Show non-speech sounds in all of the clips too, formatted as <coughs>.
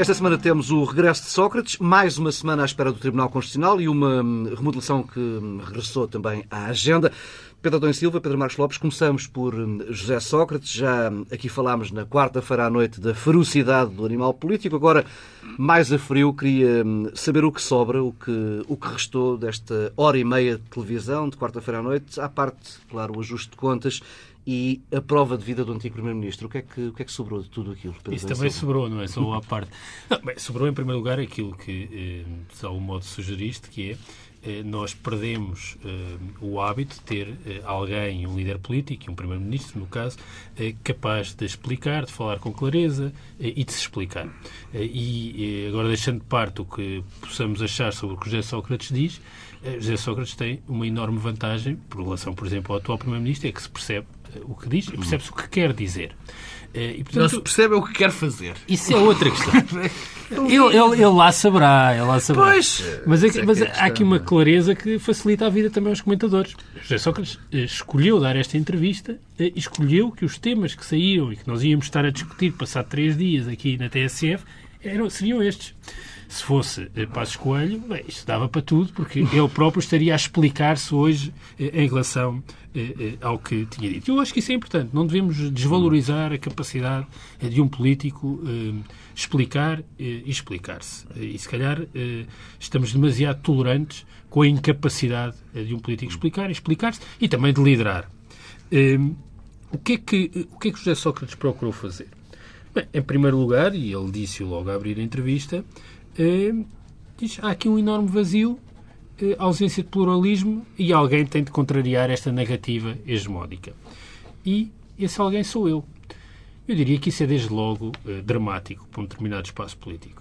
Esta semana temos o regresso de Sócrates, mais uma semana à espera do Tribunal Constitucional e uma hum, remodelação que hum, regressou também à agenda. Pedro Adão Silva, Pedro Marcos Lopes, começamos por hum, José Sócrates. Já aqui falámos na quarta-feira à noite da ferocidade do animal político. Agora, mais a frio, queria saber o que sobra, o que, o que restou desta hora e meia de televisão de quarta-feira à noite, à parte, claro, o ajuste de contas e a prova de vida do antigo Primeiro-Ministro. O, que é que, o que é que sobrou de tudo aquilo? Pedro Isso também sobrou, não é só a parte. Não, bem, sobrou, em primeiro lugar, aquilo que, eh, de algum modo, sugeriste, que é eh, nós perdemos eh, o hábito de ter eh, alguém, um líder político, um primeiro-ministro, no caso, eh, capaz de explicar, de falar com clareza e de se explicar. e agora, deixando de parte o que possamos achar sobre o que José Sócrates diz, José Sócrates tem uma enorme vantagem, por relação, por exemplo, ao atual primeiro-ministro, é que se percebe o que diz e percebe-se o que quer dizer. Eh, e, portanto, não se percebe o que quer fazer. Isso é outra questão. <laughs> ele, ele, ele, lá saberá, ele lá saberá. Pois, mas, é, mas é há aqui uma clareza que facilita a vida também aos comentadores. José Sócrates eh, escolheu dar esta entrevista, eh, escolheu que os temas que saíam e que nós íamos estar a discutir passado três dias aqui na TSF eram, seriam estes se fosse eh, Passos Coelho, bem, isto dava para tudo, porque <laughs> ele próprio estaria a explicar-se hoje eh, em relação eh, ao que tinha dito. Eu acho que isso é importante. Não devemos desvalorizar a capacidade de um político explicar e explicar-se. E se calhar estamos demasiado tolerantes com a incapacidade de um político explicar e explicar-se e também de liderar. O que, é que, o que é que José Sócrates procurou fazer? Bem, em primeiro lugar, e ele disse logo a abrir a entrevista, diz há aqui um enorme vazio, eh, ausência de pluralismo e alguém tem de contrariar esta negativa hegemónica. E esse alguém sou eu. Eu diria que isso é desde logo eh, dramático para um determinado espaço político.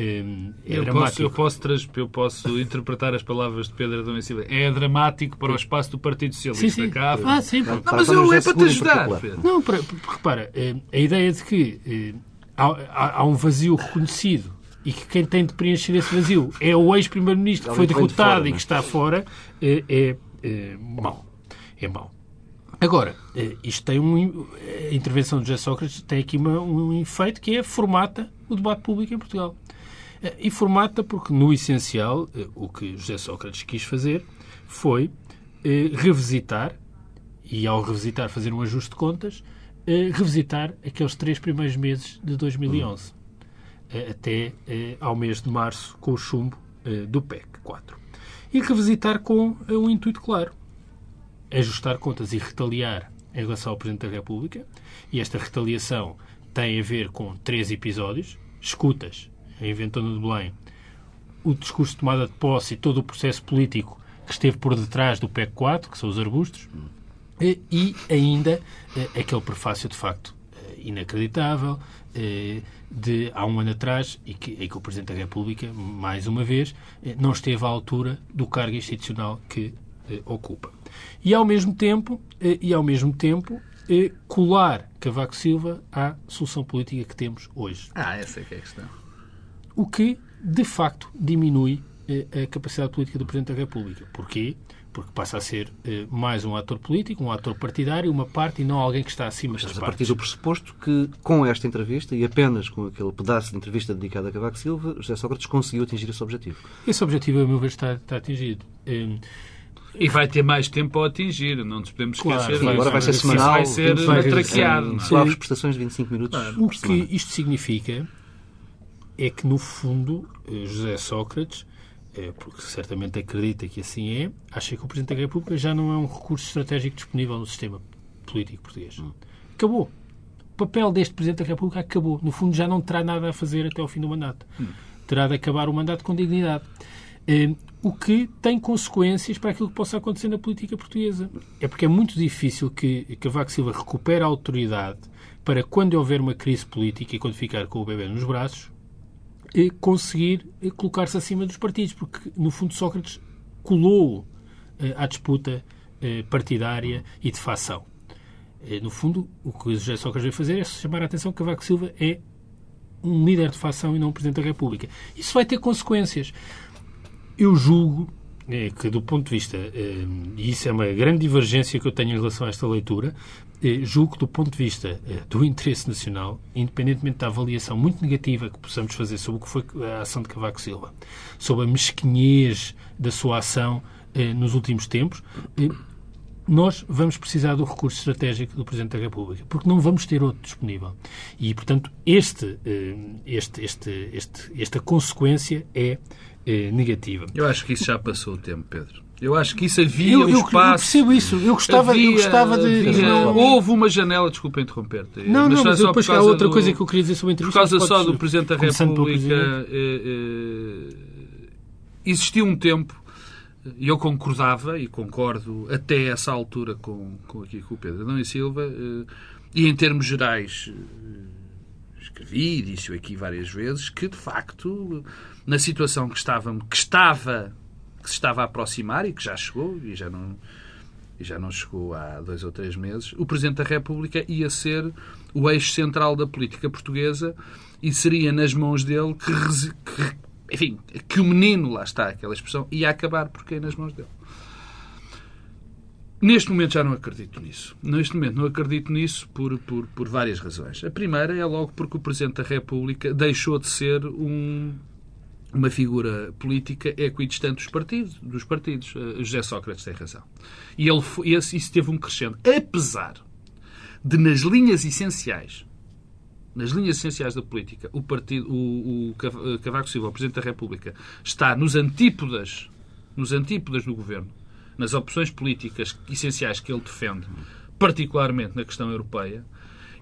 É eu, posso, eu, posso, eu posso interpretar as palavras de Pedro Adão e Silva. É dramático para o espaço do Partido Socialista. Sim, sim. Cá. Ah, sim. Não, mas eu, é para te ajudar. Não, para, repara, a ideia de que há, há um vazio reconhecido e que quem tem de preencher esse vazio é o ex-primeiro-ministro que foi derrotado de e que está fora, é, é, é mau. É mau. Agora, é, isto tem um, a intervenção de José Sócrates tem aqui uma, um efeito que é formata o debate público em Portugal. E formata porque, no essencial, o que José Sócrates quis fazer foi revisitar, e ao revisitar fazer um ajuste de contas, revisitar aqueles três primeiros meses de 2011. Eh, até eh, ao mês de março com o chumbo eh, do PEC 4. E revisitar com um intuito claro: ajustar contas e retaliar em relação ao Presidente da República. E esta retaliação tem a ver com três episódios: escutas em Ventana de Belém, o discurso de tomada de posse e todo o processo político que esteve por detrás do PEC 4, que são os arbustos, e ainda aquele prefácio de facto inacreditável, eh, de há um ano atrás e que, e que o Presidente da República, mais uma vez, eh, não esteve à altura do cargo institucional que eh, ocupa. E ao mesmo tempo, e ao mesmo tempo colar Cavaco Silva à solução política que temos hoje. Ah, essa é que é a questão. O que, de facto, diminui a capacidade política do Presidente da República. Porquê? Porque passa a ser eh, mais um ator político, um ator partidário, uma parte e não alguém que está acima Mas das a partes. partir do pressuposto que, com esta entrevista e apenas com aquele pedaço de entrevista dedicado a Cavaco Silva, José Sócrates conseguiu atingir esse objetivo. Esse objetivo, a meu ver, está, está atingido. Um, e vai ter mais tempo a atingir, não nos podemos esquecer claro, disso. Agora vai ser semanal, vai ser matraqueado. É? Suaves prestações de 25 minutos. Claro. O que semana. isto significa é que, no fundo, eh, José Sócrates é, porque certamente acredita que assim é, acha que o Presidente da República já não é um recurso estratégico disponível no sistema político português. Hum. Acabou. O papel deste Presidente da República acabou. No fundo, já não terá nada a fazer até ao fim do mandato. Hum. Terá de acabar o mandato com dignidade. É, o que tem consequências para aquilo que possa acontecer na política portuguesa. É porque é muito difícil que Cavaco Silva recupere a autoridade para, quando houver uma crise política e quando ficar com o bebê nos braços, conseguir colocar-se acima dos partidos, porque, no fundo, Sócrates colou eh, à disputa eh, partidária e de facção. Eh, no fundo, o que o José Sócrates veio fazer é chamar a atenção que Cavaco Silva é um líder de facção e não um Presidente da República. Isso vai ter consequências. Eu julgo que, do ponto de vista, e isso é uma grande divergência que eu tenho em relação a esta leitura, julgo que, do ponto de vista do interesse nacional, independentemente da avaliação muito negativa que possamos fazer sobre o que foi a ação de Cavaco Silva, sobre a mesquinhez da sua ação nos últimos tempos, nós vamos precisar do recurso estratégico do Presidente da República, porque não vamos ter outro disponível. E, portanto, este, este, este, este, esta consequência é, negativa. Eu acho que isso já passou o tempo, Pedro. Eu acho que isso havia eu, um eu, espaço. Eu percebo isso. Eu gostava, havia, eu gostava de. Havia, houve uma janela, desculpa interromper-te. Não, mas não, mas depois há outra do, coisa que eu queria dizer sobre a entrevista. Por causa só do Presidente da República. Eh, eh, existiu um tempo, e eu concordava, e concordo até essa altura com, com, aqui, com o Pedro Adão e Silva, eh, e em termos gerais escrevi e disse-o aqui várias vezes, que de facto, na situação que, estava, que estava que se estava a aproximar e que já chegou e já não e já não chegou há dois ou três meses, o Presidente da República ia ser o eixo central da política portuguesa e seria nas mãos dele que, que enfim, que o menino, lá está aquela expressão, ia acabar porque é nas mãos dele. Neste momento já não acredito nisso. Neste momento não acredito nisso por, por, por várias razões. A primeira é logo porque o Presidente da República deixou de ser um, uma figura política equidistante dos partidos. Dos partidos. Uh, José Sócrates tem razão. E ele, esse, isso teve um crescendo. Apesar de, nas linhas essenciais, nas linhas essenciais da política, o, partido, o, o Cavaco Silva, o Presidente da República, está nos antípodas, nos antípodas do governo nas opções políticas essenciais que ele defende, particularmente na questão europeia,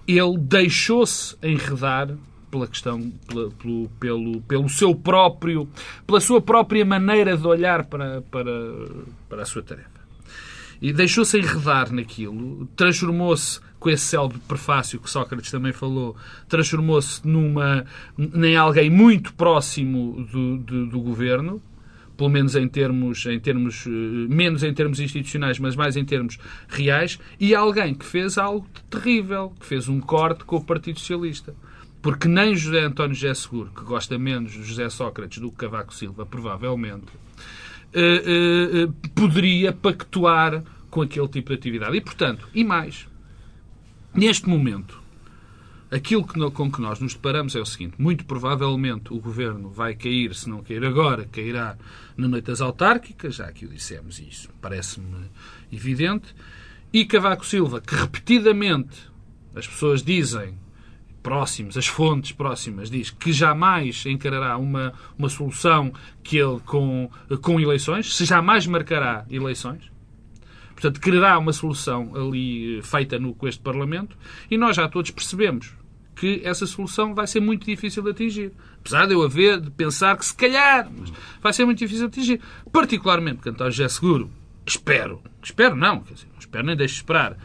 ele deixou-se enredar pela questão, pela, pelo, pelo, pelo seu próprio, pela sua própria maneira de olhar para, para, para a sua tarefa. E deixou-se enredar naquilo, transformou-se, com esse célebre prefácio que Sócrates também falou, transformou-se numa, em alguém muito próximo do, do, do governo, pelo menos em termos, em termos eh, menos em termos institucionais, mas mais em termos reais, e alguém que fez algo terrível, que fez um corte com o Partido Socialista. Porque nem José António José Seguro, que gosta menos de José Sócrates do que Cavaco Silva, provavelmente, eh, eh, poderia pactuar com aquele tipo de atividade. E, portanto, e mais, neste momento, Aquilo que, com que nós nos deparamos é o seguinte: muito provavelmente o governo vai cair, se não cair agora, cairá na noite das autárquicas, já que o dissemos isso, parece-me evidente. E Cavaco Silva, que repetidamente as pessoas dizem, próximos, as fontes próximas, diz que jamais encarará uma, uma solução que ele com, com eleições, se jamais marcará eleições. Portanto, quererá uma solução ali feita no, com este Parlamento e nós já todos percebemos que essa solução vai ser muito difícil de atingir. Apesar de eu haver de pensar que se calhar vai ser muito difícil de atingir. Particularmente porque António José Seguro, espero, espero não, quer dizer, não espero nem deixo esperar, eh,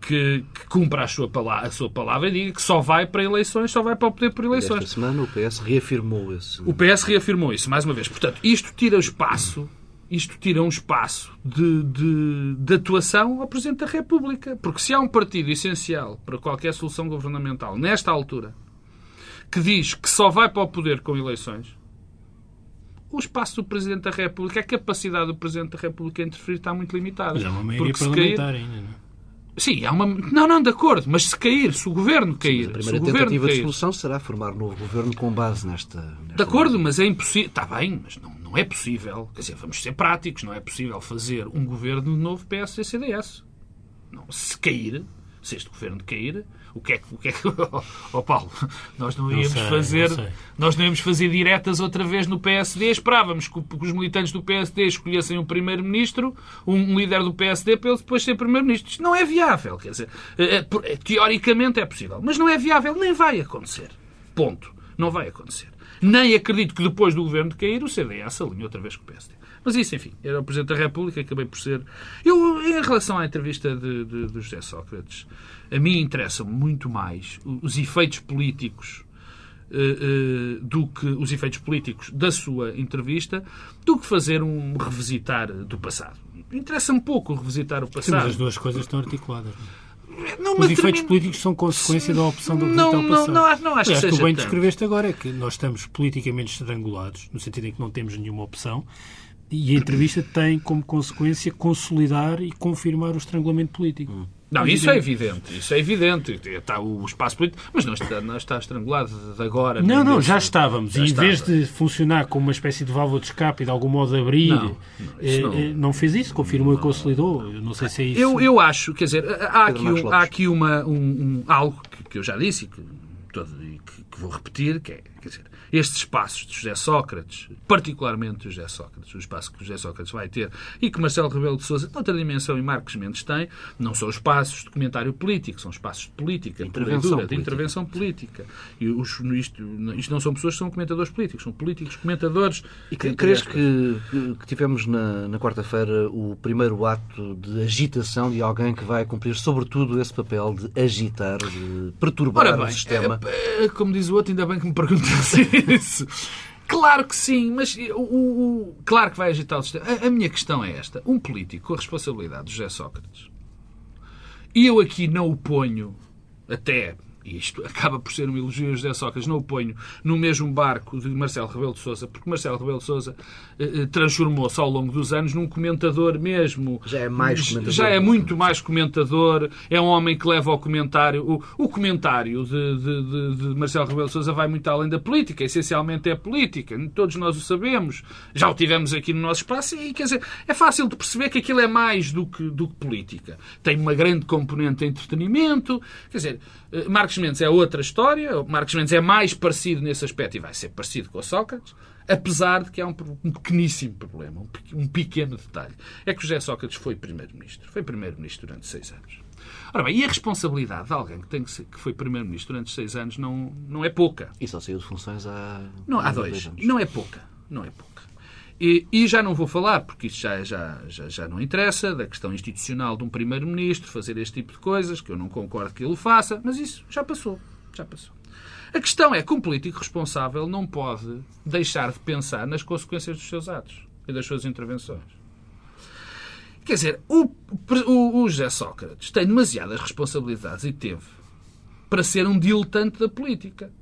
que, que, cumpra a sua, palavra, a sua palavra e diga que só vai para eleições, só vai para o poder por eleições. Esta semana o PS reafirmou isso. O PS reafirmou isso, mais uma vez. Portanto, isto tira o espaço isto tira um espaço de, de, de, atuação ao Presidente da República. Porque se há um partido essencial para qualquer solução governamental, nesta altura, que diz que só vai para o poder com eleições, o espaço do Presidente da República, a capacidade do Presidente da República a interferir está muito limitada. Mas é uma maioria parlamentar cair... ainda, não é? Sim, há uma. Não, não, de acordo, mas se cair, se o governo cair. Sim, a primeira tentativa de solução será formar um novo governo com base nesta. nesta de acordo, mas é impossível. Está bem, mas não, não é possível. Quer dizer, vamos ser práticos, não é possível fazer um governo novo PSD-CDS. Não, se cair, se este governo cair, o que é que. O que é que <laughs> oh, Paulo, nós não íamos não sei, fazer. Não nós não íamos fazer diretas outra vez no PSD. Esperávamos que, os militantes do PSD escolhessem um primeiro-ministro, um líder do PSD, para ele depois ser primeiro-ministro. Isto não é viável. Quer dizer, é, é, é, teoricamente é possível, mas não é viável, nem vai acontecer. Ponto. Não vai acontecer. Nem acredito que depois do governo de cair o CDS alinhe outra vez com o PSD. Mas isso, enfim, era o Presidente da República, acabei por ser. Eu, em relação à entrevista de, de, de José Sócrates, a mim interessa muito mais os efeitos políticos Uh, uh, do que os efeitos políticos da sua entrevista, do que fazer um revisitar do passado. Interessa-me pouco revisitar o passado. Sim, mas as duas coisas estão articuladas. Não, os efeitos termino... políticos são consequência da opção do não, revisitar o passado. Não, não, não acho Aliás, que seja tu bem tanto. descreveste agora é que nós estamos politicamente estrangulados, no sentido em que não temos nenhuma opção, e a entrevista tem como consequência consolidar e confirmar o estrangulamento político. Hum. Não, isso é evidente, isso é evidente. Está o espaço político, mas não está, não está estrangulado agora. Não, não, já estávamos. Já e em estava. vez de funcionar como uma espécie de válvula de escape e de algum modo abrir, não, não, eh, não. Eh, não fez isso, confirmou e consolidou. Eu não sei se é isso. Eu, eu acho, quer dizer, há aqui, um, há aqui uma, um, um, algo que, que, eu já disse e que, todo, que, que vou repetir, que é, quer dizer, estes espaços de José Sócrates, particularmente José Sócrates, o espaço que José Sócrates vai ter e que Marcelo Rebelo de Sousa, noutra dimensão, e Marcos Mendes têm, não são espaços de comentário político, são espaços de política, de, intervenção política. de intervenção política. E os, isto, isto, não são pessoas que são comentadores políticos, são políticos comentadores. E que, crees que, que, tivemos na, na quarta-feira o primeiro ato de agitação de alguém que vai cumprir, sobretudo, esse papel de agitar, de perturbar bem, o sistema? É, é, como diz o outro, ainda bem que me perguntasse <laughs> <laughs> isso. Claro que sim, mas o, o, claro que vai agitar o sistema. A, a, minha questão é esta. Um político com a responsabilidade de José Sócrates, e eu aqui não o ponho até e isto <laughs> acaba por ser um elogio a José Sócrates, não o ponho no mesmo barco de Marcelo Rebelo de Sousa, porque Marcelo Rebelo de Sousa eh, eh, transformou-se ao longo dos anos num comentador mesmo. Já é mais comentador. Já é muito mais comentador, é um homem que leva ao comentário. O, o comentário de, de, de, de, Marcelo Rebelo de Sousa vai muito além da política, essencialmente é política, todos nós o sabemos, já o tivemos aqui no nosso espaço e quer dizer, é fácil de perceber que aquilo é mais do que, do que política. Tem uma grande componente de entretenimento, quer dizer, Marcos Mendes é outra história. Marcos Mendes é mais parecido nesse aspecto e vai ser parecido com o Sócrates, apesar de que há um, um pequeníssimo problema, um, um, pequeno detalhe. É que José Sócrates foi primeiro-ministro. Foi primeiro-ministro durante seis anos. Ora bem, e a responsabilidade de alguém que, tem que, ser, que foi primeiro-ministro durante seis anos não, não é pouca. E só saiu de funções há... Não, há dois. dois não é pouca. Não é pouca. E, e, já não vou falar, porque isso já, já, já, já não interessa, da questão institucional de um Primeiro-Ministro fazer este tipo de coisas, que eu não concordo que ele faça, mas isso já passou. Já passou. A questão é que um político responsável não pode deixar de pensar nas consequências dos seus atos e das suas intervenções. Quer dizer, o, o, o José Sócrates tem demasiadas responsabilidades e teve para ser um diletante da política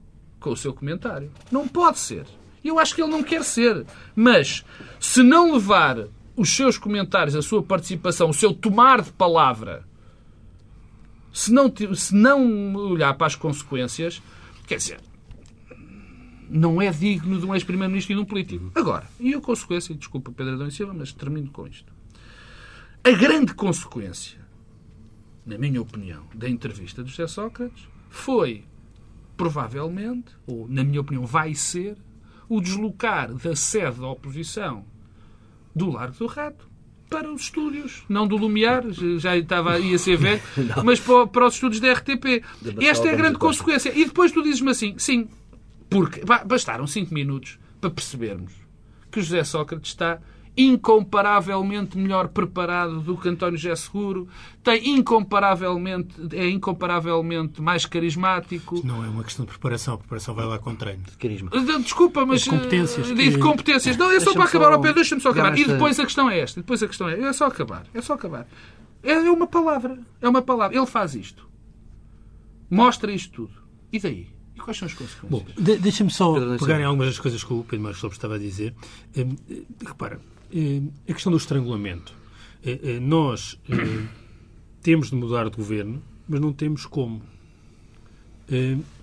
com o seu comentário. Não pode ser. Eu acho que ele não quer ser. Mas, se não levar os seus comentários, a sua participação, o seu tomar de palavra, se não, se não olhar para as consequências, quer dizer, não é digno de um ex-primeiro-ministro e de um político. Agora, e a consequência, desculpa Pedro Adão e Silva, mas termino com isto. A grande consequência, na minha opinião, da entrevista de José Sócrates foi, provavelmente, ou na minha opinião vai ser, o deslocar da sede da oposição do Largo do Rato para os estúdios, não do Lumiar, já estava, ia ser velho, <laughs> mas para, para, os estúdios da RTP. Esta é a grande consequência. E depois tu dizes-me assim, sim, porque bastaram cinco minutos para percebermos que José Sócrates está incomparavelmente melhor preparado do que António José Seguro, tem incomparavelmente, é incomparavelmente mais carismático. Não é uma questão de preparação, a preparação vai lá com treino. De carisma. Desculpa, mas. De competências. De, de competências. Não, é só para acabar. Pedro, deixa-me só acabar. E depois a questão é esta. Depois a questão é. É só acabar. É só acabar. É uma palavra. É uma palavra. Ele faz isto. Mostra isto tudo. E daí? E quais são as consequências? Bom, de, deixa-me só pegar em algumas das coisas que o Pedro Marcos Lopes estava a dizer. Hum, repara, eh, a questão do estrangulamento. Eh, eh, nós <coughs> temos de mudar de governo, mas não temos como.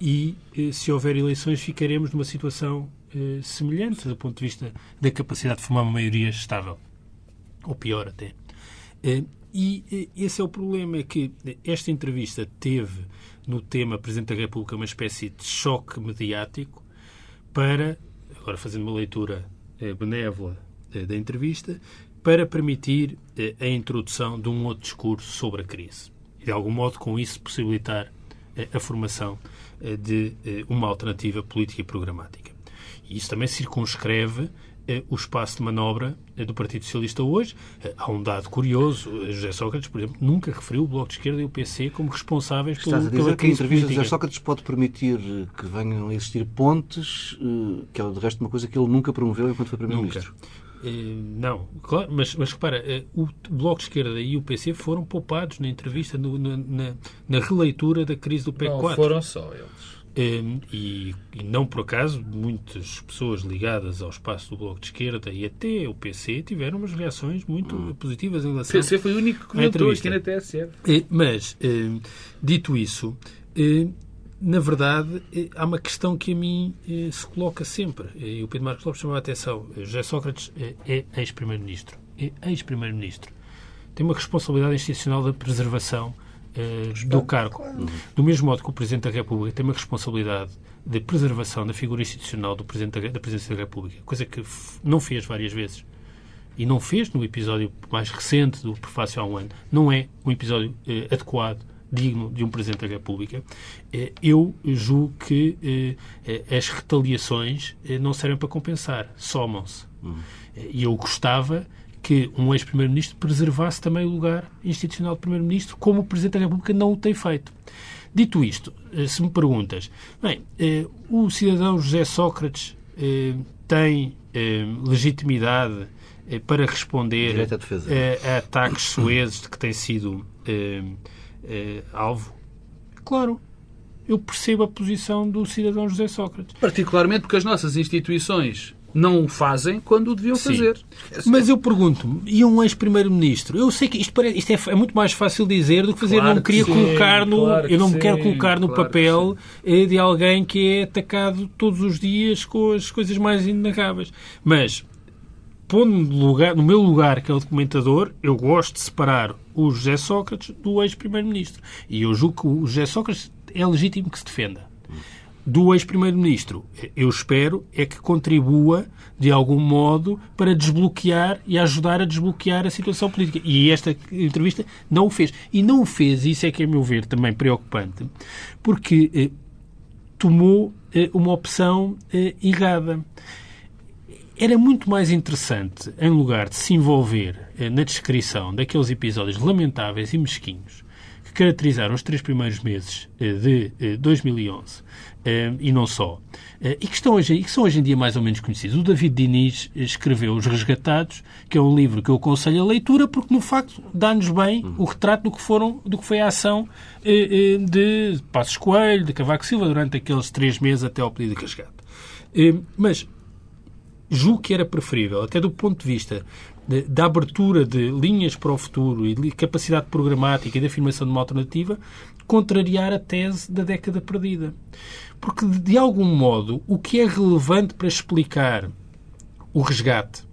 E se houver eleições, ficaremos numa situação semelhante do ponto de vista da capacidade de formar uma maioria estável. Ou pior até. E esse é o problema, é que esta entrevista teve no tema Presidente da República uma espécie de choque mediático para, agora fazendo uma leitura benévola eh, da entrevista para permitir eh, a introdução de um outro discurso sobre a crise. E, de algum modo, com isso, possibilitar eh, a formação de uma alternativa política e programática. E isso também circunscreve o espaço de manobra do Partido Socialista hoje. Há um dado curioso. José Sócrates, por exemplo, nunca referiu o Bloco de Esquerda e o PC como responsáveis Estás pelo, a dizer pela que a entrevista de. José Sócrates pode permitir que venham a existir pontes, eh, que é de resto uma coisa que ele nunca promoveu enquanto foi Primeiro-Ministro. Eh, não, claro, mas, mas repara, eh, o Bloco de Esquerda e o PC foram poupados na entrevista, no- na, na- releitura da crise do PEC Não 4. foram só eles. Um, e, e não por acaso, muitas pessoas ligadas ao espaço do Bloco de Esquerda e até o PC tiveram umas reações muito positivas em O relação PC foi o único que comentou aqui na TSF. Eh, Mas, eh, dito isso, na verdade, eh, há uma questão que a mim eh, se coloca sempre. E o Pedro Marcos Lopes chamou a atenção. José Sócrates eh, é ex-primeiro-ministro. É ex-primeiro-ministro. Tem uma responsabilidade institucional da preservação do cargo. Do mesmo modo que o Presidente da República tem uma responsabilidade de preservação da figura institucional do Presidente da, da Presidência da República, coisa que não fez várias vezes e não fez no episódio mais recente do prefácio há um ano, não é um episódio eh, adequado, digno de um Presidente da República, eh, eu julgo que eh, eh, as retaliações não servem para compensar, somam-se. Eh, E eu gostava que um ex-primeiro-ministro preservasse também o lugar institucional de primeiro-ministro, como o Presidente da República não o tem feito. Dito isto, se me perguntas, bem, o cidadão José Sócrates tem legitimidade para responder eh, a ataques suezes de que tem sido eh, alvo? Claro, eu percebo a posição do cidadão José Sócrates. Particularmente porque as nossas instituições não o fazem quando o deviam Sim. fazer. Mas eu pergunto-me, e um ex-primeiro-ministro? Eu sei que isto, parece, isto é, é muito mais fácil dizer do que fazer. Claro não me queria que sim, colocar no. claro eu não me quero sim, colocar no claro papel eh, de alguém que é atacado todos os dias com as coisas mais inagáveis. Mas, pondo no, lugar, no meu lugar, que é o documentador, eu gosto de separar o José Sócrates do ex-primeiro-ministro. E eu julgo que o José Sócrates é legítimo que se defenda do ex-primeiro-ministro. Eu espero é que contribua de algum modo para desbloquear e ajudar a desbloquear a situação política. E esta entrevista não o fez. E não o fez, e isso é que, a meu ver, também preocupante, porque eh, tomou eh, uma opção eh, errada. Era muito mais interessante, em lugar de se envolver eh, na descrição daqueles episódios lamentáveis e mesquinhos que caracterizaram os três primeiros meses eh, de eh, 2011 eh, e não só, e que, estão hoje, e que são hoje em dia mais ou menos conhecidos. O David Diniz escreveu Os Resgatados, que é um livro que eu aconselho a leitura porque, no facto, dá-nos bem o retrato do que, foram, do que foi a ação de Passos Coelho, de Cavaco Silva, durante aqueles três meses até ao pedido de resgate. Mas julgo que era preferível, até do ponto de vista da abertura de linhas para o futuro e de capacidade programática e de afirmação de uma alternativa, contrariar a tese da década perdida. Porque, de, de algum modo, o que é relevante para explicar o resgate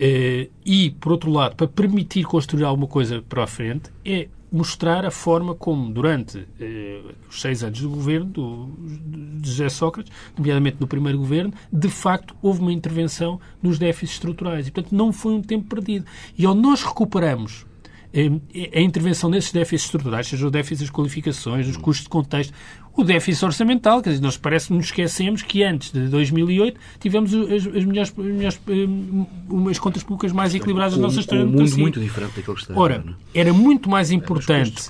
eh, e, por outro lado, para permitir construir alguma coisa para a frente, é mostrar a forma como, durante eh, os seis anos do governo do, de José Sócrates, nomeadamente no primeiro governo, de facto houve uma intervenção nos déficits estruturais. E, portanto, não foi um tempo perdido. E ao nós recuperamos a intervenção nesses déficits estruturais, seja o déficit das qualificações, os custos de contexto, o déficit orçamental, quer dizer, nós parece que nos esquecemos que antes de 2008 tivemos as, as melhores, as melhores, eh, umas contas públicas mais equilibradas da nossa história um mundo democracia. muito diferente daquele que está Ora, agora, é? era muito mais importante,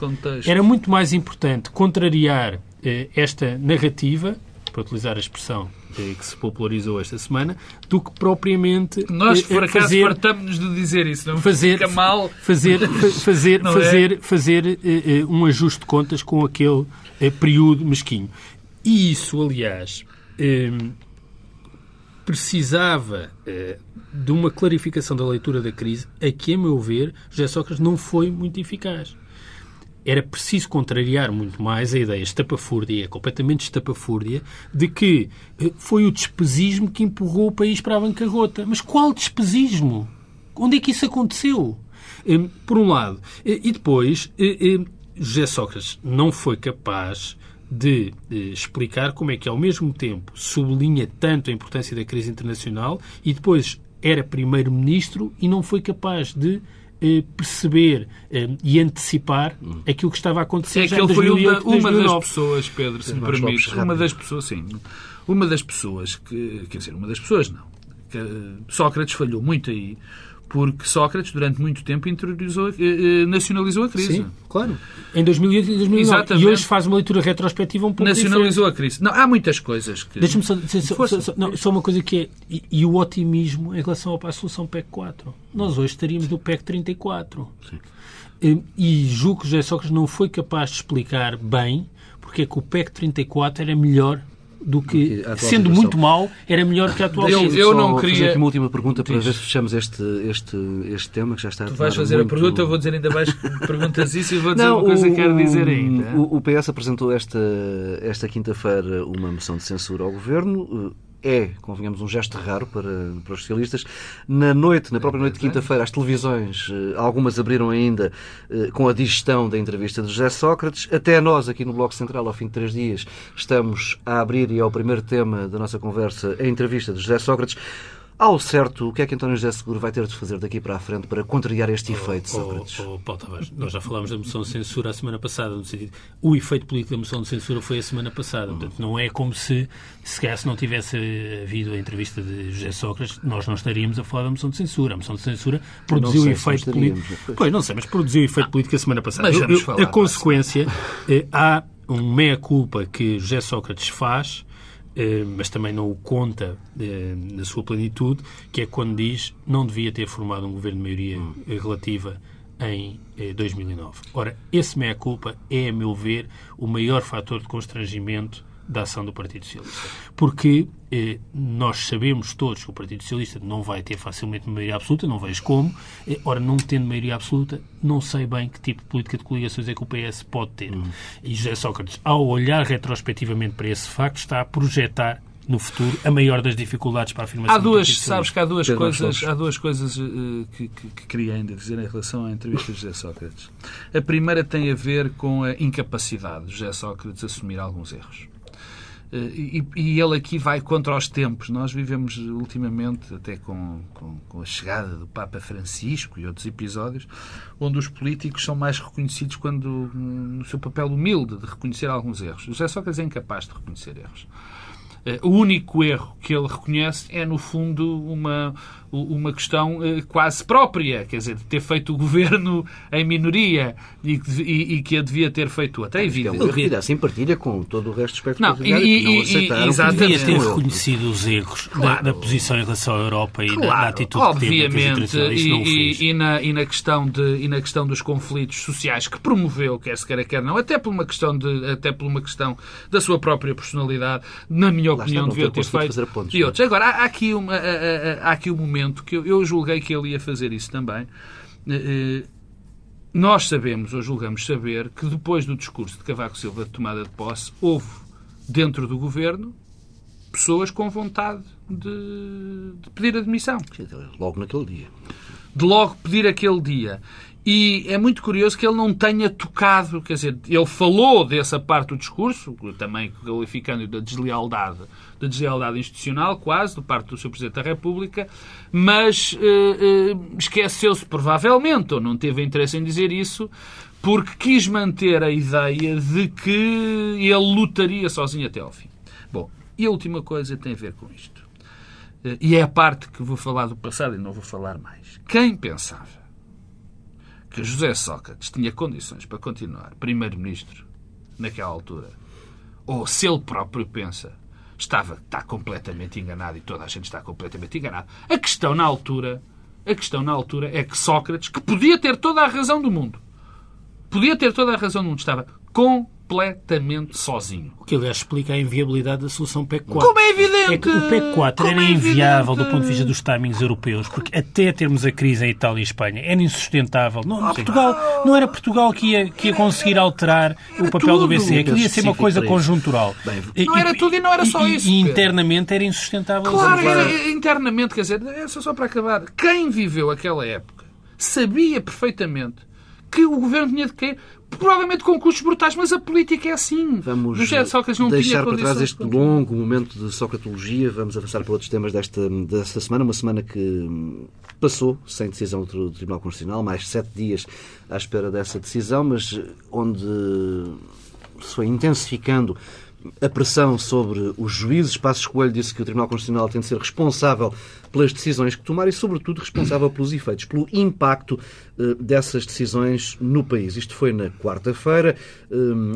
era muito mais importante contrariar eh, esta narrativa, para utilizar a expressão eh, que se popularizou esta semana, do que propriamente Nós, eh, por acaso, fazer fartamos-nos de dizer isso. Não fazer fica mal. fazer fa- fazer Não é? fazer fazer eh, eh, um ajuste de contas com aquele eh, período mesquinho e isso aliás precisava eh, de uma clarificação da leitura da crise a que a meu ver José Sócrates não foi muito eficaz era preciso contrariar muito mais a ideia estapafúrdia, completamente estapafúrdia, de que eh, foi o despesismo que empurrou o país para a bancarrota. Mas qual despesismo? Onde é que isso aconteceu? Eh, Por um lado. Eh, E depois, José Sócrates não foi capaz de explicar como é que, ao mesmo tempo, sublinha tanto a importância da crise internacional e depois era primeiro-ministro e não foi capaz de perceber eh, e antecipar aquilo que estava a acontecer É que ele foi uma, 2008, uma das 2009. pessoas, Pedro, se me permite, uma das pessoas, sim, uma das pessoas que, quer dizer, uma das pessoas não, Sócrates falhou muito aí, porque Sócrates, durante muito tempo, interiorizou, eh, nacionalizou a crise. Sim, claro. Em 2008 e 2009. Exatamente. E hoje faz uma leitura retrospectiva um pouco Nacionalizou diferente. a crise. Não, há muitas coisas que... Deixa-me só, só, só, só, não, só uma coisa que é... E, e, o otimismo em relação à solução PEC 4. Nós hoje estaríamos no PEC 34. Sim. E, e julgo que José Sócrates não foi capaz de explicar bem porque é que o PEC 34 era melhor do que, sendo situação. muito mau, era melhor que a atual Eu, eu não queria... fazer aqui uma última pergunta para ver se fechamos este, este, este tema que já está Tu vais fazer muito... a pergunta, eu vou dizer ainda mais perguntas isso e vou dizer não, uma coisa o, que quero dizer ainda. O, o PS apresentou esta, esta quinta-feira uma moção de censura ao Governo é, convenhamos, um gesto raro para, para os socialistas. Na noite, na própria noite de quinta-feira, as televisões, eh, algumas abriram ainda eh, com a digestão da entrevista de José Sócrates. Até nós, aqui no Bloco Central, ao fim de três dias, estamos a abrir, e é o primeiro tema da nossa conversa, a entrevista de José Sócrates. Ao certo, o que é que António José Seguro vai ter de fazer daqui para a frente para contrariar este efeito, Sócrates? Oh, oh, Paulo Tavares, nós já falámos da moção de censura a semana passada, no sentido, o efeito político da moção de censura foi a semana passada. Portanto, não é como se, se calhar, se não tivesse havido a entrevista de José Sócrates, nós não estaríamos a falar da moção de censura. A moção de censura produziu o efeito político. Pois, não sei, mas produziu o efeito político a semana passada. Mas vamos falar, a consequência, eh, há um meia-culpa que José Sócrates faz mas também não o conta eh, na sua plenitude, que é quando diz não devia ter formado um governo de maioria hum. relativa em 2009. Eh, Ora, esse meia-culpa é, a meu ver, o maior fator de constrangimento da ação do Partido Socialista. Porque eh, nós sabemos todos que o Partido Socialista não vai ter facilmente maioria absoluta, não vejo como. Eh, ora, não tendo maioria absoluta, não sei bem que tipo de política de coligações é que o PS pode ter. Uhum. E José Sócrates, ao olhar retrospectivamente para esse facto, está a projetar no futuro a maior das dificuldades para a afirmação. Há duas, sabes que há duas coisas, há duas coisas uh, que, que, que, queria ainda dizer em relação à entrevista de José Sócrates. A primeira tem a ver com a incapacidade de José Sócrates assumir alguns erros. E, e, ele aqui vai contra os tempos. Nós vivemos ultimamente, até com, com, com, a chegada do Papa Francisco e outros episódios, onde os políticos são mais reconhecidos quando no seu papel humilde de reconhecer alguns erros. José Sócrates é incapaz de reconhecer erros. Eh, o único erro que ele reconhece é, no fundo, uma, uma questão eh, quase própria, quer dizer, de ter feito o governo em minoria e, e, e que a devia ter feito até evidente. Ele devia, assim partilha com todo o resto dos espectro não, e, e, não aceitaram. Exatamente. Devia ter reconhecido os erros claro. da, da, posição em relação à Europa e claro, da, da atitude obviamente, que teve e, e, na, e, na questão de, e na questão dos conflitos sociais que promoveu, quer se queira, quer não, até por uma questão, de, até por uma questão da sua própria personalidade, na minha Lá opinião, devia ter feito. Pontos, e outros. Agora, há, há aqui, uma, há, há aqui um momento momento que eu, eu julguei que ele ia fazer isso também. Eh, eh, nós sabemos, ou julgamos saber, que depois do discurso de Cavaco Silva de tomada de posse, houve dentro do governo pessoas com vontade de, de pedir admissão. Logo naquele dia. De logo pedir aquele dia. E é muito curioso que ele não tenha tocado, quer dizer, ele falou dessa parte do discurso, também qualificando da deslealdade, da deslealdade institucional, quase, do parte do Sr. Presidente da República, mas eh, eh, esqueceu-se provavelmente, ou não teve interesse em dizer isso, porque quis manter a ideia de que ele lutaria sozinho até ao fim. Bom, e a última coisa tem a ver com isto. Eh, e é a parte que vou falar do passado e não vou falar mais. Quem pensava que José Sócrates tinha condições para continuar primeiro-ministro naquela altura, ou se ele próprio pensa, estava está completamente enganado e toda a gente está completamente enganado. A questão na altura, a questão na altura é que Sócrates, que podia ter toda a razão do mundo, podia ter toda a razão do mundo, estava com completamente sozinho. O que, aliás, explica a inviabilidade da solução PEC 4. Como é evidente! É que o PEC 4 era é inviável do ponto de vista dos timings europeus, porque até termos a crise em Itália e Espanha era insustentável. Não, ah, Portugal, não era Portugal que ia, que ia conseguir alterar o papel tudo. do BCE, que ia ser uma coisa conjuntural. Bem, não era tudo e não era só e, isso. E internamente era insustentável. Claro, era, internamente, quer dizer, é só para acabar. Quem viveu aquela época sabia perfeitamente que o governo tinha de cair provavelmente com custos brutais, mas a política é assim. Vamos deixar para trás este longo momento de socratologia. Vamos avançar para outros temas desta, desta semana. Uma semana que passou sem decisão do Tribunal Constitucional, mais sete dias à espera dessa decisão, mas onde se foi intensificando a pressão sobre os juízes. Passos Coelho disse que o Tribunal Constitucional tem de ser responsável pelas decisões que tomar e, sobretudo, responsável pelos efeitos, pelo impacto eh, dessas decisões no país. Isto foi na quarta-feira. Eh,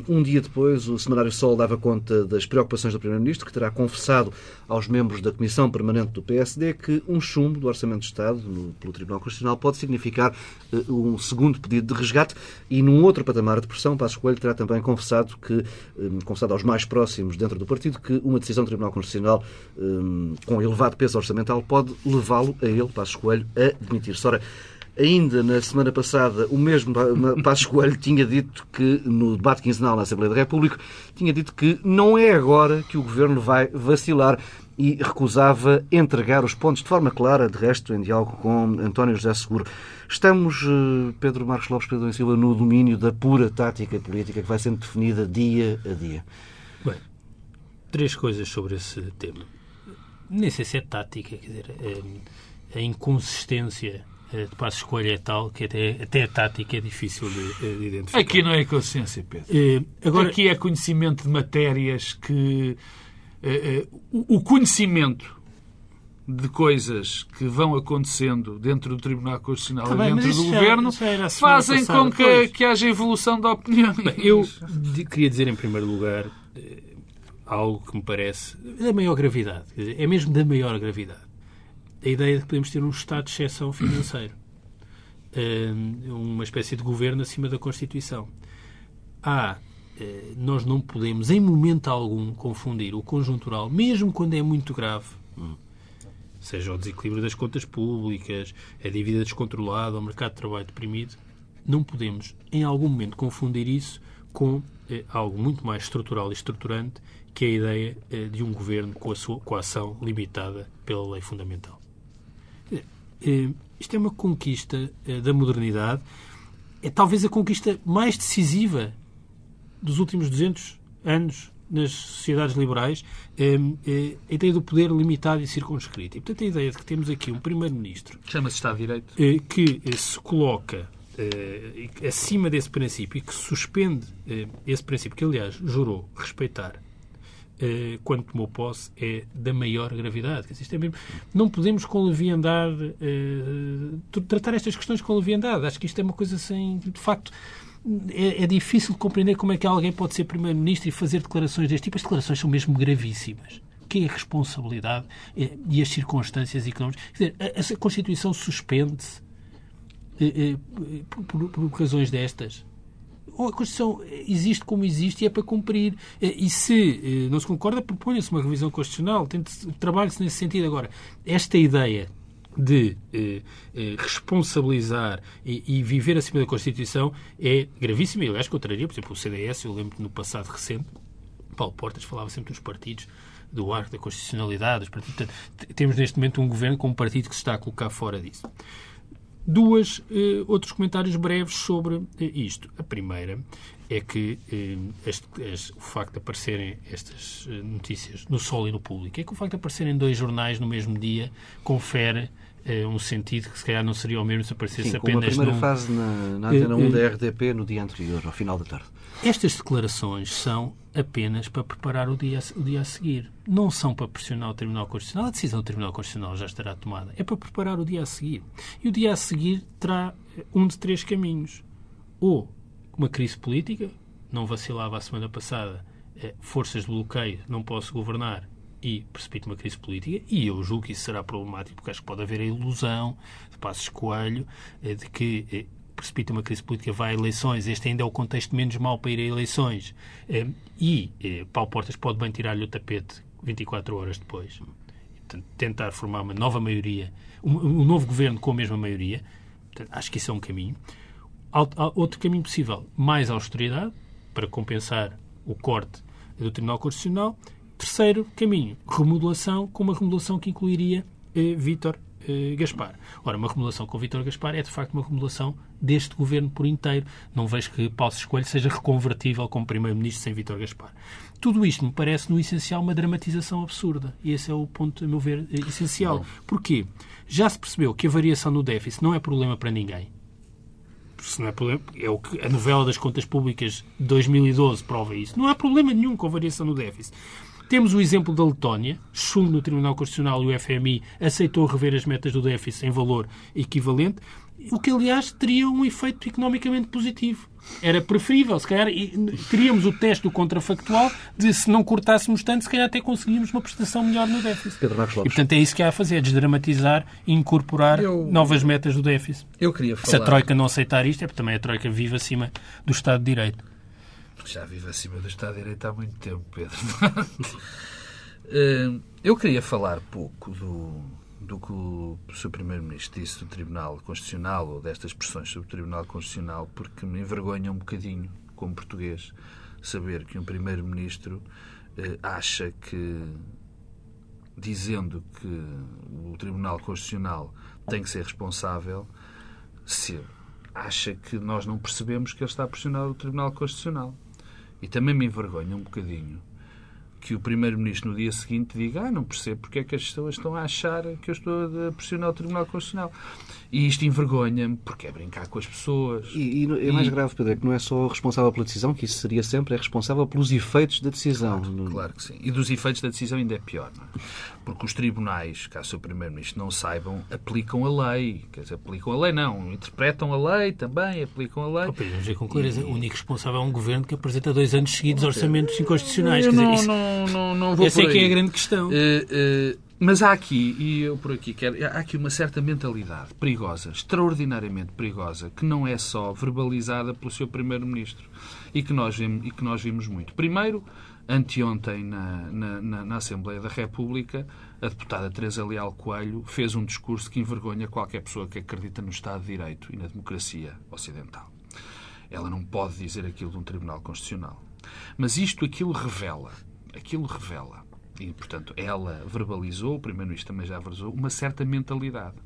um dia depois, o Semanário Sol dava conta das preocupações do Primeiro-Ministro, que terá confessado aos membros da Comissão Permanente do PSD que um chumbo do Orçamento de Estado pelo Tribunal Constitucional pode significar eh, um segundo pedido de resgate e, num outro patamar de pressão, Passos Coelho terá também confessado que, confessado aos mais próximos dentro do partido, que uma decisão do Tribunal Constitucional com elevado peso orçamental pode pode levá-lo a ele, Passos Coelho, a demitir-se. Ora, Ainda na semana passada, o mesmo Passos Coelho tinha dito que, no debate quinzenal na Assembleia da República, tinha dito que não é agora que o Governo vai vacilar e recusava entregar os pontos de forma clara, de resto, em diálogo com António José Seguro. Estamos, eh, Pedro Marcos Lopes, Pedro da Silva, no domínio da pura tática política que vai sendo definida dia a dia. Bem, três coisas sobre esse tema nem sei se é tática, quer dizer, a, inconsistência eh, de passo escolha é tal que até, até a tática é difícil de, eh, de identificar. Aqui não é consciência, Pedro. Uh, agora... Aqui é conhecimento de matérias que. O conhecimento de coisas que vão acontecendo dentro do Tribunal Constitucional tá bem, e dentro do já, Governo já fazem com que, que, haja evolução da opinião. Bem, eu queria dizer, em primeiro lugar, algo que me parece da maior gravidade. Dizer, é mesmo da maior gravidade. A ideia de que podemos ter um estado de exceção financeiro. <clears throat> uma espécie de governo acima da Constituição. Há, eh, nós não podemos, em momento algum, confundir o conjuntural, mesmo quando é muito grave, hum, seja o desequilíbrio das contas públicas, a dívida descontrolada, o mercado de trabalho deprimido, não podemos, em algum momento, confundir isso com eh, algo muito mais estrutural e estruturante que é a ideia eh, de um governo com a, sua, com a ação limitada pela lei fundamental. Eh, eh, isto é uma conquista da modernidade, é talvez a conquista mais decisiva dos últimos 200 anos nas sociedades liberais, a ideia do poder limitado e circunscrito. E, portanto, a ideia de que temos aqui um Primeiro-Ministro... Chama-se Estado de Direito. Que se coloca acima desse princípio e que suspende esse princípio, que, aliás, jurou respeitar eh, quando tomou posse, é da maior gravidade. É mesmo, não podemos com leviandade uh, tratar estas questões com leviandade. Acho que isto é uma coisa sem. De facto, é, é difícil de compreender como é que alguém pode ser Primeiro-Ministro e fazer declarações deste tipo. As declarações são mesmo gravíssimas que é a responsabilidade eh, e as circunstâncias económicas. Quer dizer, a, a Constituição suspende-se por, por, por, razões destas a Constituição existe como existe e é para cumprir. Eh, e se eh, não se concorda, proponha-se uma revisão constitucional, trabalhe-se nesse sentido. Agora, esta ideia de eh, eh, responsabilizar e, e, viver acima da Constituição é gravíssima e, aliás, contraria, por exemplo, o CDS, eu lembro no passado recente, Paulo Portas falava sempre dos partidos do arco da constitucionalidade, dos partidos. Portanto, temos neste momento um governo com um partido que se está a colocar fora disso. Duas, eh, outros comentários breves sobre eh, isto. A primeira é que eh, este, este, o facto de aparecerem estas notícias no Sol e no Público é que o facto de aparecerem dois jornais no mesmo dia confere um sentido que se calhar não seria o mesmo se aparecesse Sim, apenas... Sim, a primeira num... fase na, na antena 1 da RDP no dia anterior, ao final da tarde. Estas declarações são apenas para preparar o dia, o dia a seguir. Não são para pressionar o Tribunal Constitucional. A decisão do Tribunal Constitucional já estará tomada. É para preparar o dia a seguir. E o dia a seguir terá um de três caminhos. Ou uma crise política, não vacilava a semana passada, eh, forças de bloqueio, não posso governar e precipita uma crise política, e eu julgo que isso será problemático, porque acho que pode haver a ilusão de Passos Coelho eh, de que eh, precipita uma crise política, vai a eleições, este ainda é o contexto menos mau para ir a eleições, eh, e eh, Paulo Portas pode bem tirar-lhe o tapete 24 horas depois. Tentar formar uma nova maioria, um, novo governo com a mesma maioria, acho que isso é um caminho. Outro caminho possível, mais austeridade, para compensar o corte do Tribunal Constitucional. Terceiro caminho, remodelação, com uma remodelação que incluiria eh, Vítor eh, Gaspar. Ora, uma remodelação com Vítor Gaspar é de facto uma remodelação deste governo por inteiro. Não vejo que Paulo Escolho seja reconvertível como Primeiro-Ministro sem Vítor Gaspar. Tudo isto me parece, no essencial, uma dramatização absurda. E esse é o ponto, a meu ver, eh, essencial. Porquê? Já se percebeu que a variação no déficit não é problema para ninguém. se não é problema, é o que a novela das contas públicas de 2012 prova isso. Não há problema nenhum com a variação no déficit. Temos o exemplo da Letónia, chumbo no Tribunal Constitucional e o FMI aceitou rever as metas do déficit em valor equivalente, o que, aliás, teria um efeito economicamente positivo. Era preferível, se calhar, teríamos o teste do contrafactual de se não cortássemos tanto, se calhar até conseguíamos uma prestação melhor no déficit. Pedro Marcos Lopes. E, portanto, é isso que há a fazer, é desdramatizar e incorporar Eu- novas metas do déficit. Eu queria Se a falar. Troika não aceitar isto, é porque também a Troika vive acima do Estado de Direito. Já vive acima do Estado de Direito há muito tempo, Pedro. <laughs> Eh, Eu queria falar pouco do, do que o Sr. Primeiro-Ministro disse do Tribunal Constitucional ou destas expressões sobre o Tribunal Constitucional, porque me envergonha um bocadinho, como português, saber que um Primeiro-Ministro eh, acha que, dizendo que o Tribunal Constitucional tem que ser responsável, se acha que nós não percebemos que ele está a pressionar o Tribunal Constitucional. E também me envergonha um bocadinho que o Primeiro-Ministro no dia seguinte diga ah, não percebo porque é que as pessoas estão a achar que eu estou a pressionar o Tribunal Constitucional. E isto envergonha-me porque é brincar com as pessoas. E, e é mais grave, Pedro, é que não é só responsável pela decisão, que isso seria sempre, é responsável pelos efeitos da decisão. No- Claro que sim. E dos efeitos da decisão ainda é pior, não é? Porque os tribunais, caso o Primeiro-Ministro não saibam, aplicam a lei. Quer dizer, aplicam a lei, não. Interpretam a lei também, aplicam a lei. Oh, Pedro, vamos com clareza. O único responsável é um governo que apresenta dois anos seguidos orçamentos inconstitucionais. Quer dizer, não, isso- não, não, não vou essa por é que é aí. a grande questão. Eh, eh, mas há aqui, e eu por aqui quero, há aqui uma certa mentalidade perigosa, extraordinariamente perigosa, que não é só verbalizada pelo seu Primeiro-Ministro e, que nós vimos- e que nós vimos muito. Primeiro, anteontem, na, na, na, na Assembleia da República, a deputada Teresa Leal Coelho fez um discurso que envergonha qualquer pessoa que acredita no Estado de Direito e na democracia ocidental. Ela não pode dizer aquilo de um Tribunal Constitucional. Mas isto, aquilo revela, aquilo revela, e portanto ela verbalizou, o Primeiro-Ministro também já verbalizou, uma certa mentalidade.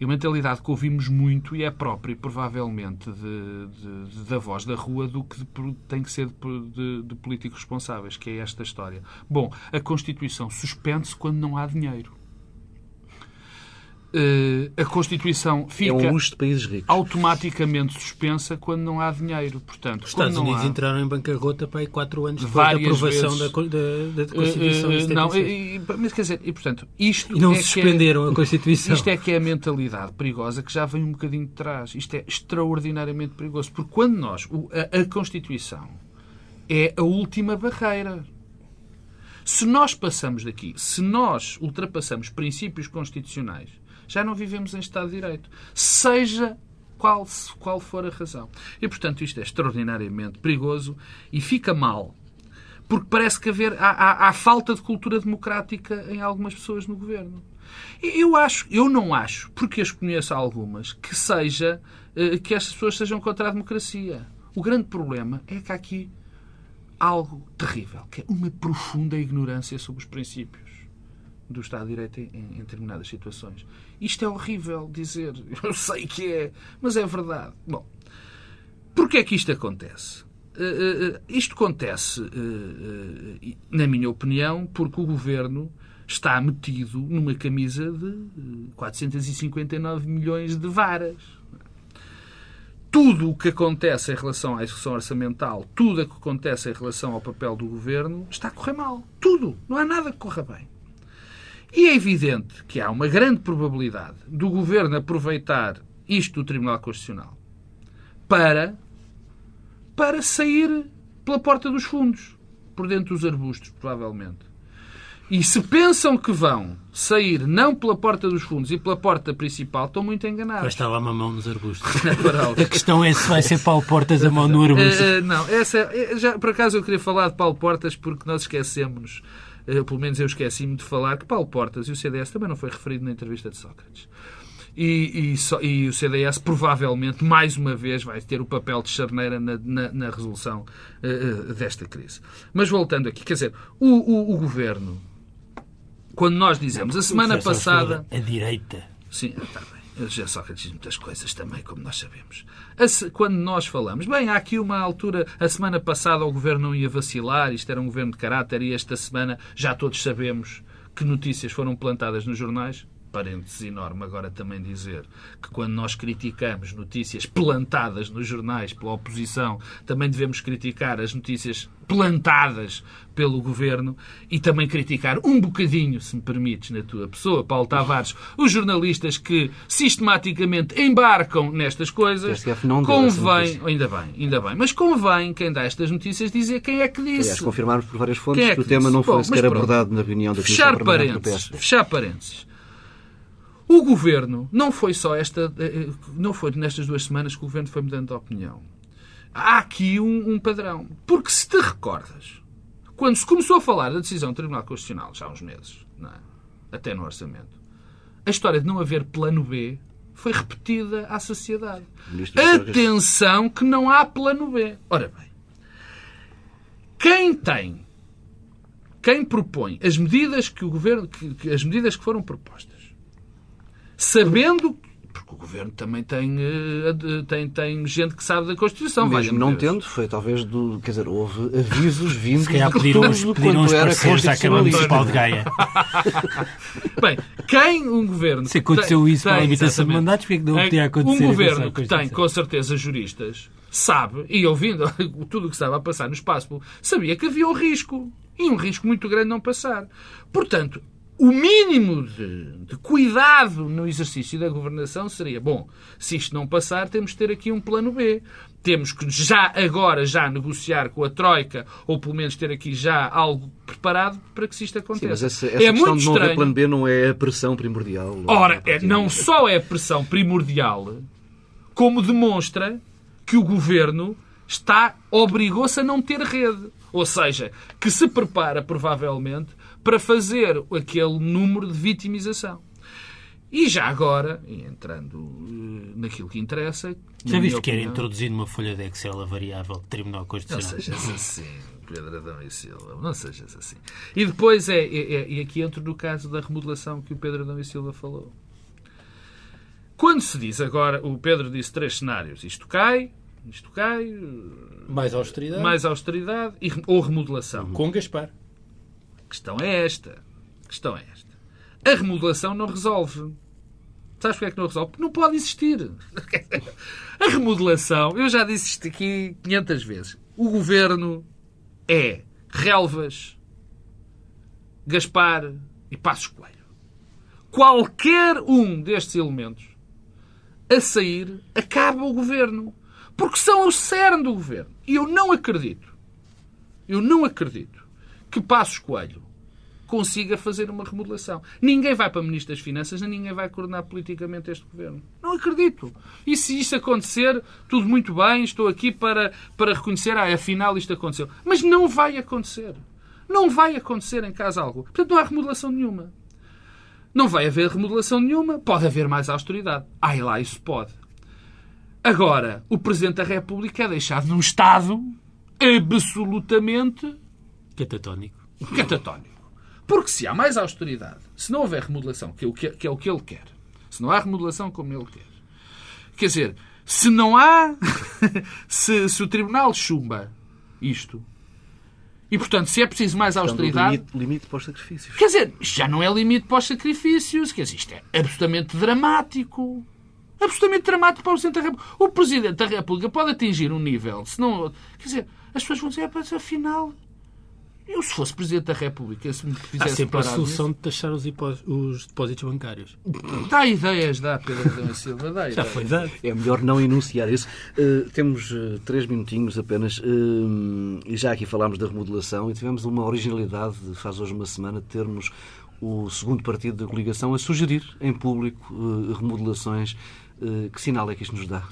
E uma mentalidade que ouvimos muito e é própria, provavelmente, de, de- de- da voz da rua do que tem que ser de políticos responsáveis, que é esta história. Bom, a Constituição suspende-se quando não há dinheiro. Eh, a Constituição É fica um países ricos. automaticamente suspensa quando não há dinheiro. Portanto, Os Estados Unidos há... entraram em bancarrota para aí quatro anos depois da aprovação vezes. da, da, da Eh, Constituição eh, de não, 76. e- mas quer dizer, e portanto, isto E não é que suspenderam a Constituição. Isto é que é a mentalidade perigosa que já vem um bocadinho de trás. Isto é extraordinariamente perigoso. Porque quando nós. A, a Constituição é a última barreira. Se nós passamos daqui, se nós ultrapassamos princípios constitucionais, já não vivemos em Estado de Direito. Seja qual, qual for a razão. E, portanto, isto é extraordinariamente perigoso e fica mal. Porque parece que haver, há, há- há falta de cultura democrática em algumas pessoas no governo. Eu acho, eu não acho, porque as conheço algumas, que seja eh, que estas pessoas sejam contra a democracia. O grande problema é que há aqui algo terrível, que é uma profunda ignorância sobre os princípios do Estado de Direito em, em determinadas situações. Isto é horrível dizer. <laughs> Eu sei que é, mas é verdade. Bom, porquê é que isto acontece? Eh, eh, isto acontece, eh, na minha opinião, porque o Governo está metido numa camisa de eh, 459 milhões de varas tudo o que acontece em relação à execução orçamental, tudo o que acontece em relação ao papel do governo, está a correr mal. Tudo. Não há nada que corra bem. E é evidente que há uma grande probabilidade do governo aproveitar isto do Tribunal Constitucional para, para sair pela porta dos fundos, por dentro dos arbustos, provavelmente. E se pensam que vão sair não pela porta dos fundos e pela porta principal, estão muito Vai enganados. estar lá uma mão nos arbustos. <laughs> A questão é se vai ser Paulo Portas a mão no <laughs> arbusto. Eh, eh, não, essa, eh, já, por acaso eu queria falar de Paulo Portas porque nós esquecemos, eh, pelo menos eu esqueci-me de falar, que Paulo Portas e o CDS também não foi referido na entrevista de Sócrates. E, e só- e o CDS provavelmente, mais uma vez, vai ter o papel de charneira na, na- na resolução eh, desta crise. Mas voltando aqui, quer dizer, o, o- o governo, quando nós dizemos a semana passada. A direita. Sim, está bem. José Sócrates diz muitas coisas também, como nós sabemos. Quando nós falamos, bem, há aqui uma altura, a semana passada o governo não ia vacilar, isto era um governo de caráter, e esta semana já todos sabemos que notícias foram plantadas nos jornais. Parênteses enorme agora também dizer que quando nós criticamos notícias plantadas nos jornais pela oposição, também devemos criticar as notícias plantadas pelo governo e também criticar um bocadinho, se me permites, na tua pessoa, Paulo Tavares, os jornalistas que sistematicamente embarcam nestas coisas. Convém, ainda bem, ainda bem, mas convém quem dá estas notícias dizer quem é que disse. Aliás, confirmarmos por várias fontes é que, que, o tema não foi Bom, sequer abordado na reunião da Comissão fechar parênteses, Fechar parênteses. O governo não foi só esta, eh, não foi nestas duas semanas que o governo foi mudando de opinião. Há aqui um, um padrão. Porque se te recordas, quando se começou a falar da decisão do Tribunal Constitucional, já há uns meses, é? até no orçamento, a história de não haver plano B foi repetida à sociedade. Atenção que não há plano B. Ora bem, quem tem, quem propõe as medidas que o governo, que, que as medidas que foram propostas sabendo porque o governo também tem, eh, tem, tem gente que sabe da Constituição. Mesmo não tendo, foi talvez do. Quer dizer, houve avisos vindos Se calhar pediram, de pediram os parceiros à Câmara Municipal de Gaia. <laughs> Bem, quem um governo. Se aconteceu tem, isso com a limitação de mandatos, porque é que não podia acontecer? Um governo que tem, com certeza, juristas, sabe, e ouvindo <laughs> tudo o que estava a passar no espaço, sabia que havia um risco. E um risco muito grande não passar. Portanto, o mínimo de, de, cuidado no exercício da governação seria, bom, se isto não passar, temos de ter aqui um plano B. Temos que já agora já negociar com a Troika, ou pelo menos ter aqui já algo preparado para que isto aconteça. Sim, mas essa, essa é muito de não estranho. plano B não é a pressão primordial. Ora, é, não só é a pressão primordial, como demonstra que o governo está obrigou-se a não ter rede. Ou seja, que se prepara provavelmente para fazer aquele número de vitimização. E já agora, entrando eh, naquilo que interessa. Já viste que era introduzir numa folha de Excel a variável de Tribunal Constitucional? Não sejas assim, Pedro Adão e Silva, não sejas assim. E depois é, é, é, e aqui entro no caso da remodelação que o Pedro Adão e Silva falou. Quando se diz agora, o Pedro disse três cenários, isto cai, isto cai. Mais austeridade. Mais austeridade e, ou remodelação. Com Gaspar. Questão é esta. A questão é esta. A remodelação não resolve. Sabes porque é que não resolve? Porque não pode existir. A remodelação, eu já disse isto aqui 500 vezes. O governo é Relvas, Gaspar e Passos Coelho. Qualquer um destes elementos a sair acaba o governo. Porque são o cerne do governo. E eu não acredito, eu não acredito que Passos Coelho consiga fazer uma remodelação. Ninguém vai para Ministro das Finanças, nem ninguém vai coordenar politicamente este governo. Não acredito. E se isso acontecer, tudo muito bem, estou aqui para, para reconhecer, ah, afinal isto aconteceu. Mas não vai acontecer. Não vai acontecer em caso algum. Portanto, não há remodelação nenhuma. Não vai haver remodelação nenhuma. Pode haver mais austeridade. Ai lá, isso pode. Agora, o Presidente da República é deixado num estado absolutamente catatónico. Catatónico. Porque se há mais austeridade, se não houver remodelação, que é o que, que, é o que ele quer, se não há remodelação como ele quer, quer dizer, se não há. <laughs> se, se o Tribunal chumba isto, e, portanto, se é preciso mais austeridade. Limite, limite para os sacrifícios. Quer dizer, já não é limite para os sacrifícios. Quer dizer, isto é absolutamente dramático absolutamente dramático para o Presidente da República. O Presidente da República pode atingir um nível, se não. Quer dizer, as pessoas vão dizer, é, afinal. Eu, se fosse Presidente da República, se me fizesse Há sempre a solução de taxar os, os, depósitos bancários. Dá ideias, dá, Pedro Adão Silva, dá <laughs> Já foi dado. É melhor não enunciar isso. Uh, temos uh, três minutinhos apenas. Uh, e já aqui falámos da remodelação e tivemos uma originalidade, faz hoje uma semana, de termos o segundo partido da coligação a sugerir em público remodelações que sinal é que isto nos dá?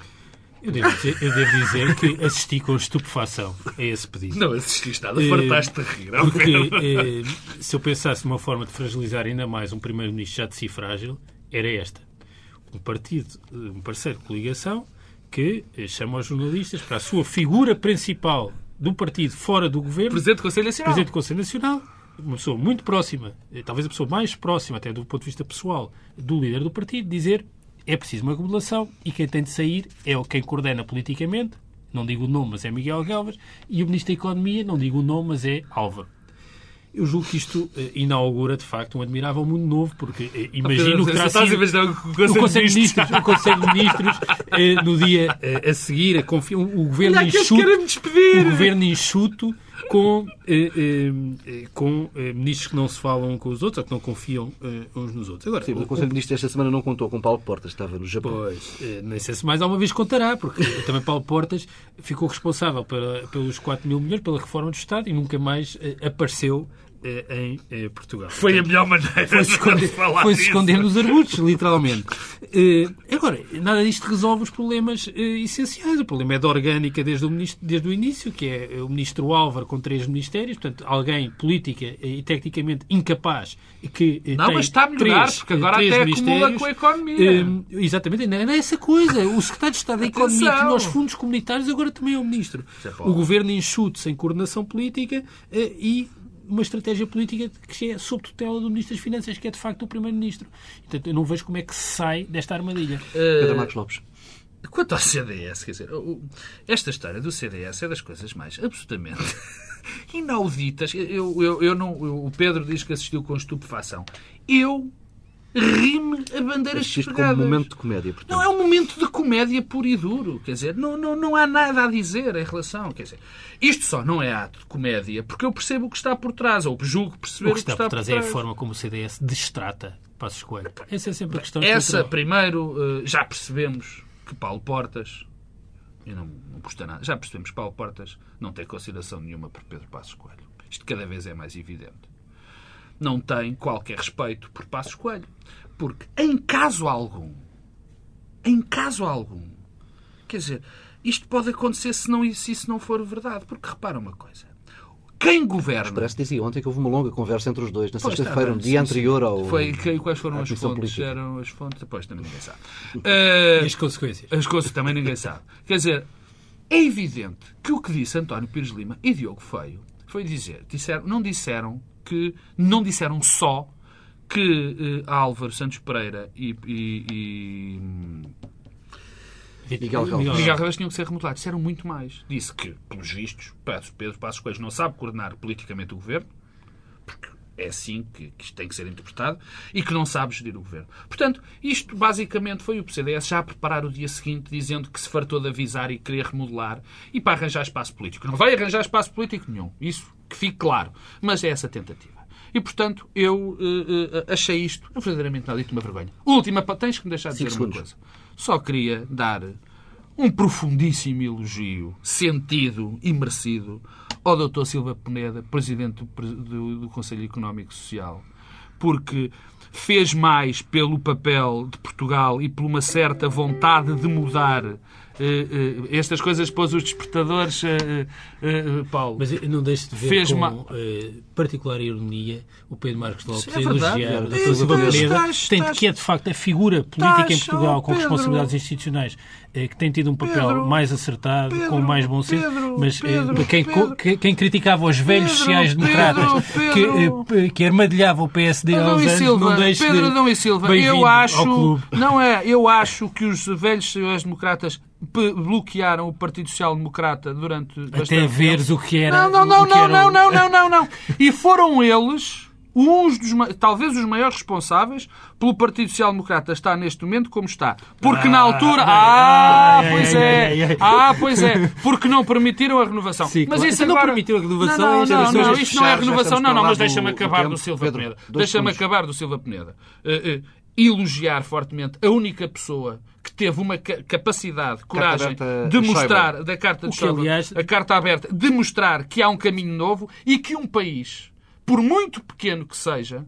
Eu devo, dizer, eu devo dizer que assisti com estupefação a esse pedido. Não assististe nada, fartaste de rir. Porque eh, se eu pensasse numa forma de fragilizar ainda mais um primeiro-ministro já de si frágil, era esta. Um partido, um parceiro de coligação que eh, chama os jornalistas para a sua figura principal do partido fora do governo. Presidente do Conselho Nacional. Presidente do Conselho Nacional. Uma pessoa muito próxima, talvez a pessoa mais próxima, até do ponto de vista pessoal, do líder do partido, dizer é preciso uma regulação e quem tem de sair é quem coordena politicamente, não digo o nome, mas é Miguel Galvas, e o Ministro da Economia, não digo o nome, mas é Álvaro. Eu julgo que isto uh, inaugura, de facto, um admirável mundo novo, porque uh, imagino que terá sido o Conselho de Ministros, o Conselho de Ministros uh, no dia a seguir, a confi... o governo enxuto, o governo enxuto com, eh, eh, com eh, ministros que não se falam com os outros ou que não confiam uns nos outros. Agora, Sim, o, o Conselho de Ministros esta semana não contou com Paulo Portas, estava no Japão. Pois, nem sei se mais alguma vez contará, porque também Paulo Portas ficou responsável pela, pelos 4 mil milhões, pela reforma do Estado e nunca mais apareceu eh, em eh, Portugal. Foi a melhor maneira foi -se esconder, de <laughs> falar Foi-se esconder nos arbustos, literalmente. Uh, agora, nada disto resolve os problemas uh, essenciais. O problema é da orgânica desde o, desde o início, que é o ministro Álvaro com três ministérios, portanto, alguém política e tecnicamente incapaz que Não, tem mas está a melhorar, três, porque agora até acumula com a economia. Exatamente, não é essa coisa. O secretário de Estado da Economia que tinha os fundos comunitários agora também é o ministro. É o governo enxute sem coordenação política e uma estratégia política que é sob tutela do Ministro das Finanças, que é de facto o Primeiro-Ministro. Portanto, eu não vejo como é que se sai desta armadilha. Uh, Pedro Marcos Lopes. Quanto ao CDS, quer dizer, esta história do CDS é das coisas mais absolutamente <laughs> inauditas. Eu, eu, eu não, eu, o Pedro diz que assistiu com estupefação. Eu rime a bandeiras despegadas. como um momento de comédia, portanto. Não, é um momento de comédia puro e duro. Quer dizer, não, não, não há nada a dizer em relação. Quer dizer, isto só não é ato de comédia porque eu percebo o que está por trás, ou julgo perceber o que está, o que está por trás. Por trás. é a forma como o CDS destrata Passos Coelho. Essa é sempre a questão. Essa, primeiro, eh, já percebemos que Paulo Portas e não, não custa nada. Já percebemos que Paulo Portas não tem consideração nenhuma por Pedro Passos Coelho. Isto cada vez é mais evidente não tem qualquer respeito por Passos Coelho. Porque, em caso algum, em caso algum, quer dizer, isto pode acontecer se, não, se isso não for verdade. Porque repara uma coisa. Quem governa. O Expresso dizia ontem que houve uma longa conversa entre os dois, na sexta-feira, no dia sim, anterior ao. Foi, que, quais foram as fontes? Política. Eram as fontes? Depois também ninguém sabe. Uh, <laughs> e as consequências? As consequências também ninguém sabe. Quer dizer, é evidente que o que disse António Pires Lima e Diogo Feio foi dizer, disseram, não disseram que não disseram só que uh, Álvaro Santos Pereira e, e, e Miguel Galvez. Miguel tinham que ser remodelados. Disseram muito mais. Disse que, pelos vistos, Pedro Passos Coelho não sabe coordenar politicamente o governo, é assim que, que isto tem que ser interpretado, e que não sabe gerir o governo. Portanto, isto basicamente foi o PCDS já a preparar o dia seguinte, dizendo que se fartou de avisar e querer remodelar e para arranjar espaço político. Não vai arranjar espaço político nenhum. Isso que fique claro. Mas é essa tentativa. E, portanto, eu uh, uh, achei isto verdadeiramente nada, uma vergonha. Última, tens que me deixar dizer uma coisa. Só queria dar um profundíssimo elogio, sentido e merecido, ao Dr. Silva Peneda, Presidente do, do, do Conselho Económico e Social, porque fez mais pelo papel de Portugal e por uma certa vontade de mudar Uh, uh, estas coisas pôs os despertadores, uh, Paulo. Mas não deixe de ver Fez com uma... particular ironia o Pedro Marcos Lopes é elogiar o Dr. Silva Peneda, que é de facto a figura política em Portugal com responsabilidades institucionais que tem tido um papel Pedro, mais acertado, Pedro, com mais bom senso, Pedro, mas quem, quem, criticava os velhos sociais-democratas que, que armadilhava o PSD há uns anos, Silva, não deixe Pedro. Adão e Silva, eu acho, não é, eu acho que os velhos sociais-democratas bloquearam o Partido Social Democrata durante até veres o que era não não não não, não não não não não. E foram eles uns dos talvez os maiores responsáveis pelo Partido Social Democrata estar neste momento como está. Porque ah, na altura ah pois é ah pois é porque não permitiram a renovação. Sim, mas isso agora... não permitiu a renovação não não, não, não, isto não é renovação. Não não mas deixa-me acabar do, Silva Peneda deixa-me acabar do Silva Peneda uh, uh, elogiar fortemente a única pessoa que teve uma capacidade, coragem de mostrar da carta de Schäuble, a carta aberta, de mostrar que há um caminho novo e que um país, por muito pequeno que seja,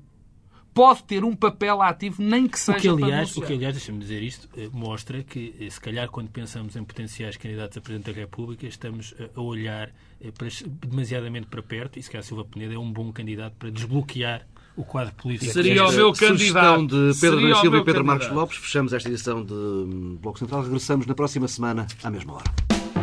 pode ter um papel ativo, nem que seja o que, aliás, O que, aliás, deixa-me dizer isto, eh, mostra que, eh, se calhar, quando pensamos em potenciais candidatos a Presidente da República, estamos a olhar eh, para, demasiadamente para perto e, se calhar, Silva Peneda é um bom candidato para desbloquear o quadro político. Seria o meu candidato. de Pedro Seria Silva e Pedro candidato. Marcos Lopes. Fechamos esta edição de Bloco Central. Regressamos na próxima semana, à mesma hora.